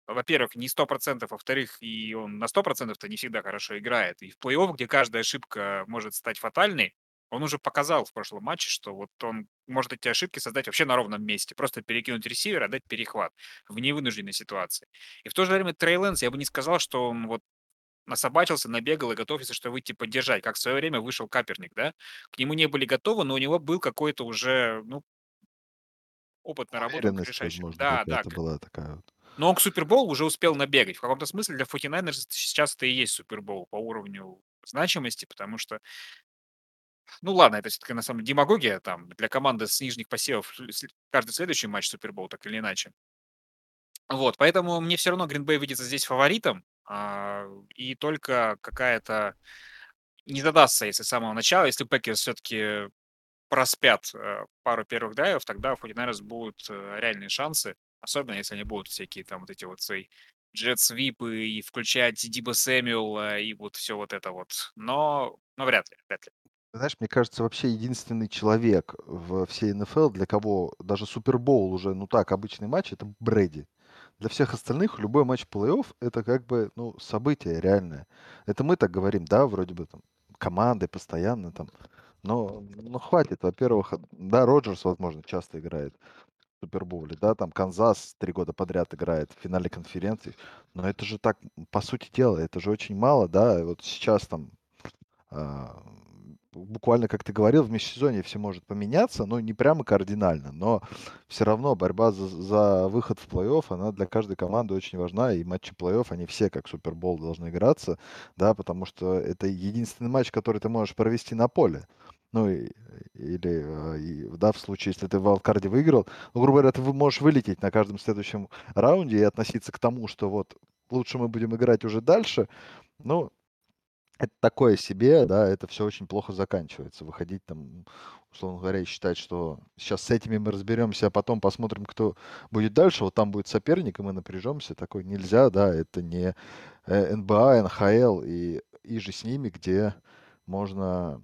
во-первых, не 100%, во-вторых, и он на 100%-то не всегда хорошо играет. И в плей-офф, где каждая ошибка может стать фатальной, он уже показал в прошлом матче, что вот он может эти ошибки создать вообще на ровном месте. Просто перекинуть ресивера, дать перехват в невынужденной ситуации. И в то же время Трей Лэнс, я бы не сказал, что он вот насобачился, набегал и готовится, что выйти поддержать, как в свое время вышел Каперник, да? К нему не были готовы, но у него был какой-то уже, ну, опыт наработан решающий. Да, да, какая-то была такая вот. но он к Суперболу уже успел набегать. В каком-то смысле для 49ers сейчас это и есть Супербол по уровню значимости, потому что, ну ладно, это все-таки на самом деле демагогия там для команды с нижних посевов каждый следующий матч Супербол, так или иначе. Вот, поэтому мне все равно Гринбей видится здесь фаворитом, а, и только какая-то не задастся, если с самого начала, если Пекерс все-таки проспят э, пару первых драйвов, тогда у 49ers будут э, реальные шансы, особенно если они будут всякие там вот эти вот свои джет-свипы и включать Диба Сэмюэла и вот все вот это вот. Но, но вряд ли, вряд ли. Знаешь, мне кажется, вообще единственный человек в всей НФЛ, для кого даже Супербоул уже, ну так, обычный матч, это Брэди. Для всех остальных любой матч плей-офф это как бы, ну, событие реальное. Это мы так говорим, да, вроде бы там команды постоянно там. Но, ну, хватит. Во-первых, да, Роджерс, возможно, часто играет в Супербоуле, да, там Канзас три года подряд играет в финале конференции. Но это же так, по сути дела, это же очень мало, да. И Вот сейчас там а, буквально, как ты говорил, в межсезонье все может поменяться, ну, не прямо кардинально, но все равно борьба за, за выход в плей-офф, она для каждой команды очень важна, и матчи плей-офф, они все как Супербол должны играться, да, потому что это единственный матч, который ты можешь провести на поле. Ну, и- или, э, и, да, в случае, если ты в вайлдкарде выиграл, ну, грубо говоря, ты можешь вылететь на каждом следующем раунде и относиться к тому, что вот лучше мы будем играть уже дальше, ну, это такое себе, да, это все очень плохо заканчивается. Выходить там, условно говоря, и считать, что сейчас с этими мы разберемся, а потом посмотрим, кто будет дальше. Вот там будет соперник, и мы напряжемся. Такое нельзя, да, это не э, НБА, НХЛ и, и же с ними, где можно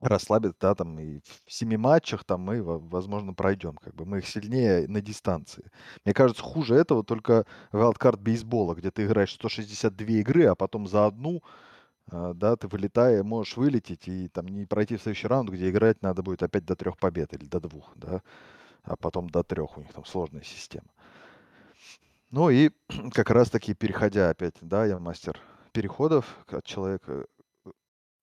расслабиться, да, там и в семи матчах там мы, во- возможно, пройдем, как бы мы их сильнее на дистанции. Мне кажется, хуже этого только wildcard бейсбола, где ты играешь 162 игры, а потом за одну а, да, ты вылетая, можешь вылететь и там не пройти в следующий раунд, где играть надо будет опять до трех побед или до двух, да, а потом до трех, у них там сложная система. Ну и как раз таки, переходя опять, да, я мастер переходов от человека, э,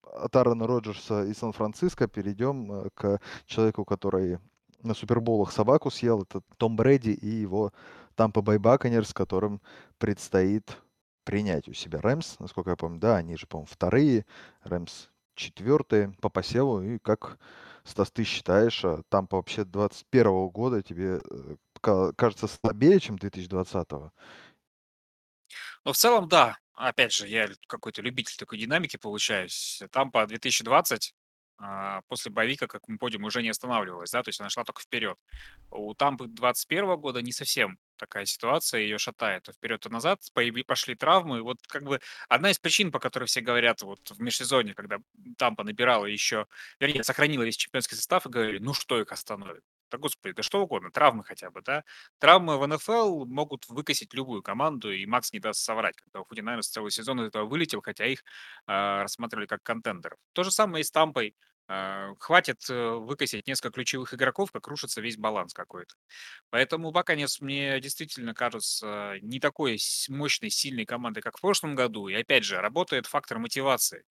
от Аарона Роджерса и Сан-Франциско перейдем э, к человеку, который на Суперболах собаку съел, это Том Брэди и его Тампа Бэй Баконерс, которым предстоит принять у себя Рэмс, насколько я помню, да, они же, по-моему, вторые, Рэмс четвертые по посеву, и как Стас, ты считаешь, а Тампа вообще 21 года тебе э, кажется слабее, чем 2020? -го? Ну, в целом, да. Опять же, я какой-то любитель такой динамики получаюсь. Тампа 2020 а, после боевика, как мы помним, уже не останавливалась, да, то есть она шла только вперед. У Тампы 21 года не совсем такая ситуация, ее шатает то вперед, то назад, пошли травмы. Вот как бы одна из причин, по которой все говорят вот в межсезонье, когда Тампа набирала еще, вернее, сохранила весь чемпионский состав и говорили, ну что их остановит? Да господи, да что угодно, травмы хотя бы, да. Травмы в НФЛ могут выкосить любую команду, и Макс не даст соврать, когда у Фудинайнерс целый сезон из этого вылетел, хотя их э, рассматривали как контендеров. То же самое и с Тампой. Э, хватит выкосить несколько ключевых игроков, как рушится весь баланс какой-то. Поэтому Баканес мне действительно кажется не такой мощной, сильной командой, как в прошлом году. И опять же, работает фактор мотивации.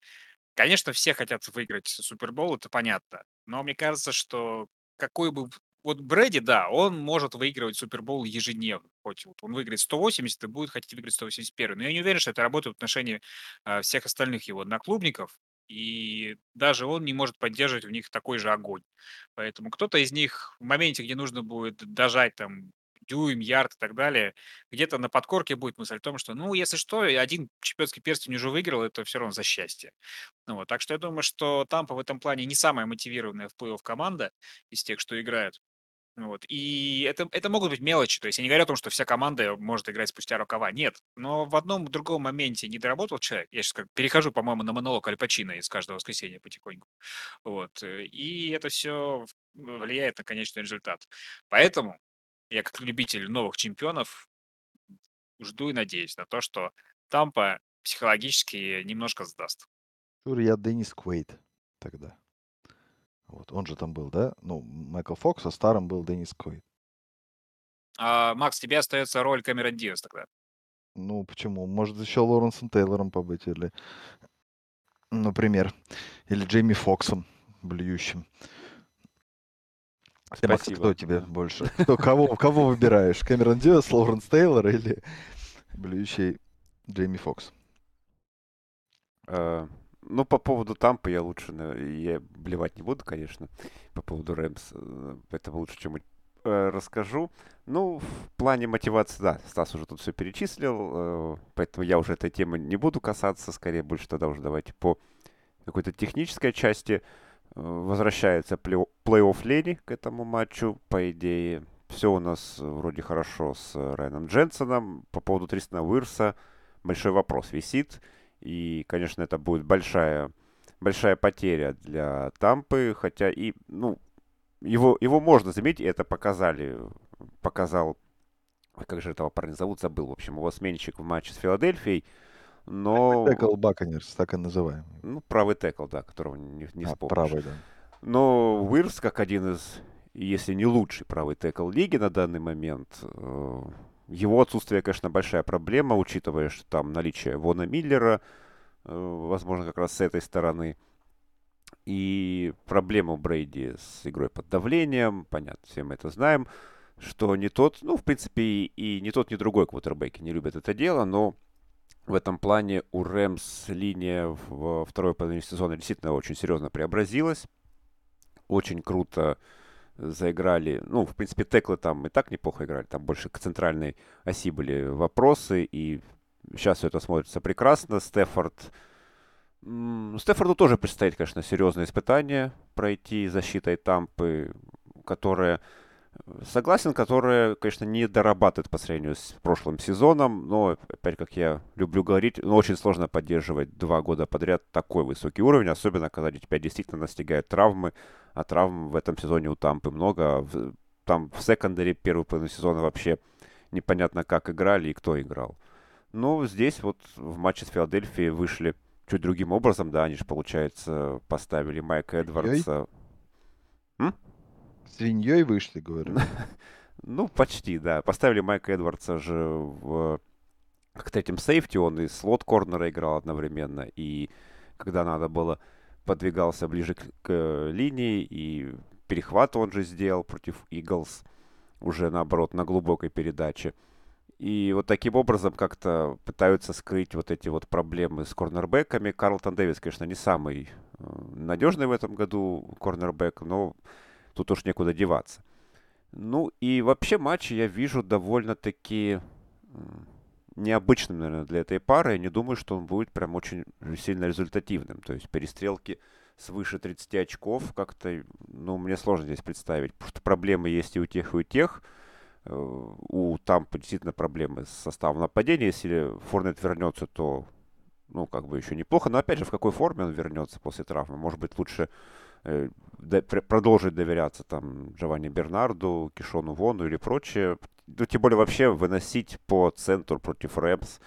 Конечно, все хотят выиграть Супербол, это понятно. Но мне кажется, что какой бы вот Брэди, да, он может выигрывать Супербол ежедневно. Хоть он выиграет 180 и будет хотеть выиграть 181. Но я не уверен, что это работает в отношении э, всех остальных его одноклубников. И даже он не может поддерживать в них такой же огонь. Поэтому кто-то из них в моменте, где нужно будет дожать там дюйм, ярд и так далее, где-то на подкорке будет мысль о том, что, ну, если что, один чемпионский перстень уже выиграл, это все равно за счастье. Ну, вот. Так что я думаю, что Тампа в этом плане не самая мотивированная в плей команда из тех, что играют. Вот. И это, это могут быть мелочи. То есть я не говорю о том, что вся команда может играть спустя рукава. Нет. Но в одном другом моменте не доработал человек. Я сейчас как перехожу, по-моему, на монолог Аль Пачино из каждого воскресенья потихоньку. Вот. Э, и это все влияет на конечный результат. Поэтому я как любитель новых чемпионов жду и надеюсь на то, что Тампа психологически немножко сдаст. Я Денис Квейт тогда. Вот, он же там был, да? Ну, Майкл Фокс, а старым был Деннис Койт. А, Макс, тебе остается роль Камерон Диас тогда. Ну, почему? Может, еще Лоренсом Тейлором побыть, или, например, или Джейми Фоксом, блюющим. Спасибо. Макс, кто тебе больше? Кто, кого, кого выбираешь? Кэмерон Диас, Лоренс Тейлор или блюющий Джейми Фокс? Ну, по поводу Тампа я лучше, я блевать не буду, конечно, по поводу Рэмс, э, поэтому лучше чем э, расскажу. Ну, в плане мотивации, да, Стас уже тут все перечислил, э, поэтому я уже этой темы не буду касаться, скорее больше тогда уже давайте по какой-то технической части. Возвращается плей-офф Лени к этому матчу, по идее. Все у нас вроде хорошо с Райаном Дженсоном. По поводу Тристона Уирса большой вопрос висит. И, конечно, это будет большая, большая потеря для Тампы, хотя и, ну, его, его можно заметить, это показали, показал, как же этого парня зовут, забыл, в общем, его сменщик в матче с Филадельфией, но... Текл Баконерс, так и называемый. Ну, правый текл, да, которого не, не а, правый, да. Но Уирс, как один из, если не лучший правый текл лиги на данный момент, э, его отсутствие, конечно, большая проблема, учитывая, что там наличие Вона Миллера, э, возможно, как раз с этой стороны. И проблема у Брейди с игрой под давлением, понятно, все мы это знаем, что не тот, ну, в принципе, и, не тот, ни другой квотербеки не любят это дело, но в этом плане у Рэмс линия в второй половине сезона действительно очень серьезно преобразилась. Очень круто заиграли. Ну, в принципе, теклы там и так неплохо играли. Там больше к центральной оси были вопросы. И сейчас все это смотрится прекрасно. Стефорд... Стефорду тоже предстоит, конечно, серьезное испытание пройти защитой Тампы, которая Согласен, которая, конечно, не дорабатывает по сравнению с прошлым сезоном, но, опять, как я люблю говорить, ну, очень сложно поддерживать два года подряд такой высокий уровень, особенно когда тебя действительно настигают травмы, а травм в этом сезоне у Тампы много. Там в секондаре первую половину сезона вообще непонятно, как играли и кто играл. Но здесь вот в матче с Филадельфией вышли чуть другим образом, да, они же, получается, поставили Майка Эдвардса. М? Свиньей вышли, говорю. Ну, почти, да. Поставили Майка Эдвардса же в к третьем сейфти, он и слот корнера играл одновременно, и когда надо было, подвигался ближе к, к линии, и перехват он же сделал против Иглс, уже наоборот, на глубокой передаче. И вот таким образом как-то пытаются скрыть вот эти вот проблемы с корнербеками. Карлтон Дэвис, конечно, не самый э, надежный в этом году корнербек, но тут уж некуда деваться. Ну и вообще матч я вижу довольно-таки необычным, наверное, для этой пары. Я не думаю, что он будет прям очень сильно результативным. То есть перестрелки свыше 30 очков как-то, ну, мне сложно здесь представить. Потому что проблемы есть и у тех, и у тех. Э, у Тампа действительно проблемы с составом нападения. Если Форнет вернется, то, ну, как бы еще неплохо. Но, опять же, в какой форме он вернется после травмы? Может быть, лучше э, продолжить доверяться там Джованни Бернарду, Кишону Вону или прочее. Ну, тем более вообще выносить по центру против Рэмс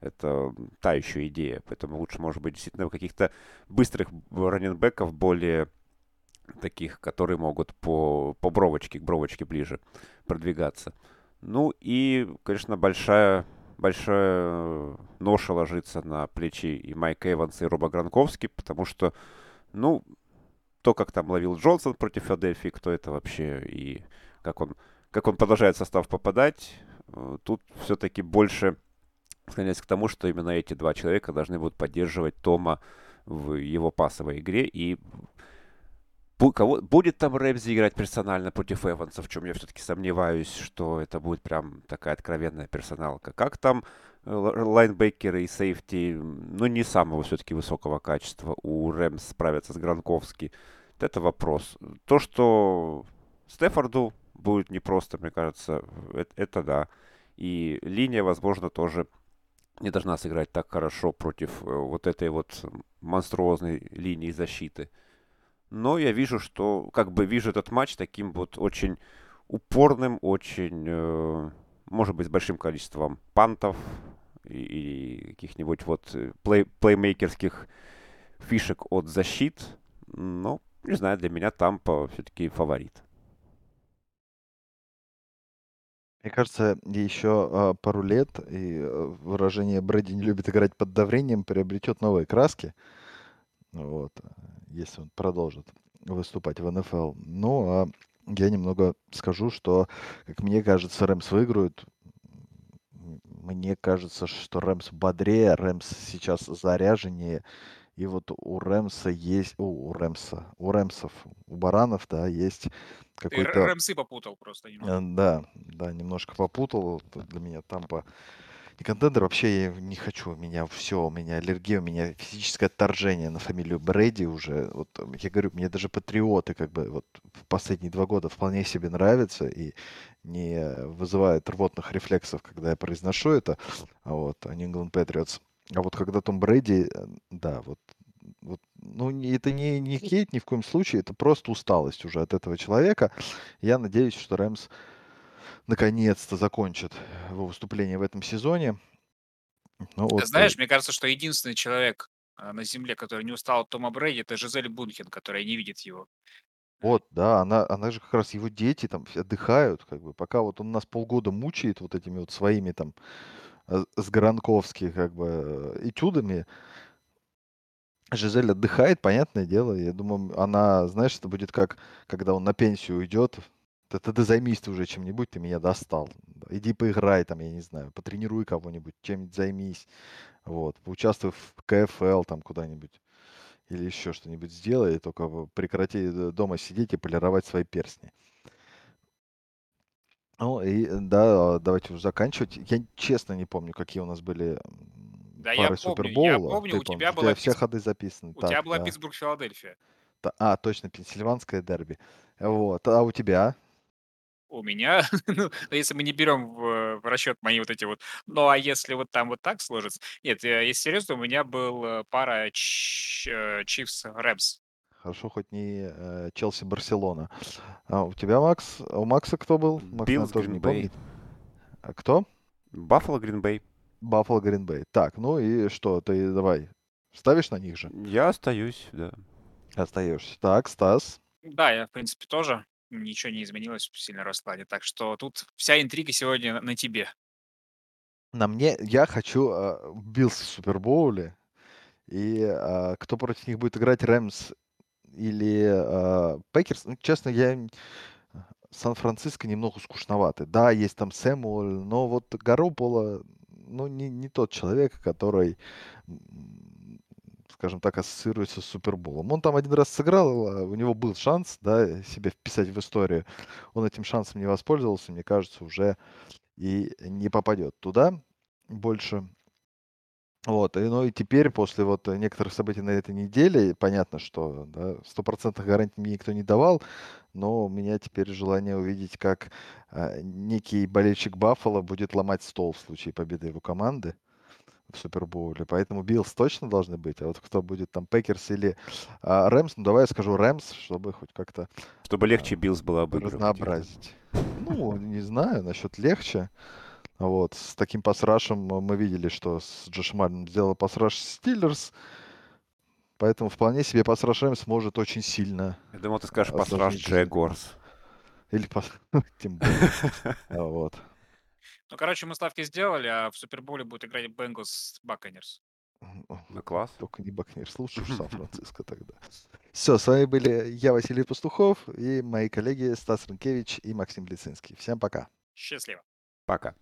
это та еще идея. Поэтому лучше, может быть, действительно каких-то быстрых раненбеков, более таких, которые могут по, по бровочке, к бровочке ближе продвигаться. Ну и, конечно, большая, большая ноша ложится на плечи и Майка Эванса, и Роба Гранковски, потому что, ну, то, как там ловил Джонсон против Филадельфии, кто это вообще, и как он, как он продолжает в состав попадать, э, тут все-таки больше склоняюсь к тому, что именно эти два человека должны будут поддерживать Тома в его пасовой игре. И кого, будет там Рэмзи играть персонально против Эванса, в чем я все-таки сомневаюсь, что это будет прям такая откровенная персоналка. Как там э, лайнбекеры и сейфти, ну, не самого все-таки высокого качества у Рэмс справятся с Гранковски. Это вопрос. То, что Стефорду будет непросто, мне кажется, это, это да. И линия, возможно, тоже не должна сыграть так хорошо против э, вот этой вот монструозной линии защиты. Но я вижу, что как бы вижу этот матч таким вот очень упорным, очень, э, может быть, с большим количеством пантов и, и каких-нибудь вот э, плей, плеймейкерских фишек от защит. Но, не знаю, для меня Тампа все-таки фаворит. Мне кажется, еще а, пару лет и э, выражение Брэди не любит играть под давлением приобретет новые краски. Вот, если он продолжит выступать в НФЛ. Ну, а я немного скажу, что, как мне кажется, Рэмс выиграют. Мне кажется, что Рэмс бодрее, Рэмс сейчас заряженнее. И вот у Рэмса есть... О, у Рэмса. У Рэмсов, у Баранов, да, есть какой-то... Рэмсы попутал просто немного. Э, да, да, немножко попутал. Для меня Тампа и контендер вообще я не хочу. У меня все, у меня аллергия, у меня физическое отторжение на фамилию Брэди уже. Вот я говорю, мне даже патриоты как бы вот в последние два года вполне себе нравятся и не вызывают рвотных рефлексов, когда я произношу это. А вот, а New England Patriots. А вот когда Том Брэди, э, да, вот, вот ну, это не, не хейт ни в коем случае, это просто усталость уже от этого человека. Я надеюсь, что Рэмс наконец-то закончит его выступление в этом сезоне. Ну, вот, Знаешь, э, мне кажется, что единственный человек а, на Земле, который не устал от Тома Брэди, это Жизель Бунхен, которая не видит его. Вот, да, она, она же как раз его дети там отдыхают, как бы, пока вот он нас полгода мучает вот этими вот своими там э, с Гранковских как бы э, этюдами. Жизель отдыхает, понятное дело. Я думаю, она, знаешь, это будет как, когда он на пенсию уйдет. Это ты займись ты уже чем-нибудь, ты меня достал. Иди поиграй там, я не знаю, потренируй кого-нибудь, чем-нибудь займись. Вот, поучаствуй в КФЛ там куда-нибудь. Или еще что-нибудь сделай, только прекрати э, дома сидеть и полировать свои перстни. Ну и да, давайте уже заканчивать. Я честно не помню, какие у нас были да, пары я помню, я помню, Ты у тебя помнишь? была все ходы записаны. У так, тебя была да. Питтсбург-Филадельфия. А, точно, пенсильванское дерби. Вот. А у тебя? У меня, ну, если мы не берем в, в расчет мои вот эти вот, ну а если вот там вот так сложится, нет, если серьезно, у меня был э, пара Чифс Рэмс. Хорошо, хоть не э, Челси Барселона. А у тебя, Макс? У Макса кто был? Макс, Биллс тоже не Гринбей. помнит. А кто? Баффало Гринбей. Баффало Гринбей. Так, ну и что? Ты давай ставишь на них же? Я остаюсь, да. Остаешься. Так, Стас. Да, я, в принципе, тоже. Ничего не изменилось в сильном раскладе. Так что тут вся интрига сегодня на тебе. На мне, я хочу э, Биллс в Супербоуле. И э, кто против них будет играть, Рэмс или э, Пекерс? Ну, честно, я Сан-Франциско немного скучноваты. Да, есть там Сэмуэль, но вот Гаропола, ну, не, не тот человек, который, скажем так, ассоциируется с Суперболом. Он там один раз сыграл, а у него был шанс, да, себя вписать в историю. Он этим шансом не воспользовался, мне кажется, уже и не попадет туда больше. Вот, и, ну и теперь, после вот некоторых событий на этой неделе, понятно, что да, стопроцентных гарантий мне никто не давал, но у меня теперь желание увидеть, как а, некий болельщик Баффала будет ломать стол в случае победы его команды в Супербоуле. Поэтому Биллс точно должны быть, а вот кто будет там, Пекерс или а, Рэмс, ну давай я скажу Рэмс, чтобы хоть как-то Чтобы легче Биллс было обыгрывать. разнообразить. Ну, не знаю, насчет легче. Вот, с таким pass rush ем мы видели, что с Джошем Алленом сделал pass rush Стиллерс, поэтому вполне себе пасраш Рэмс может очень сильно Я думал, ты скажешь осложнить жизнь Джегорс. Или пас... тем более. А, Вот. Ну, короче, мы ставки сделали, а в Суперболе будет играть Бенгус с Баконерс. Ну, класс. Только не Бакнер, слушай уж Сан-Франциско тогда. Все, с вами были я, Василий Пастухов, и мои коллеги Стас Рынкевич и Максим Лицинский. Всем пока. Счастливо. Пока.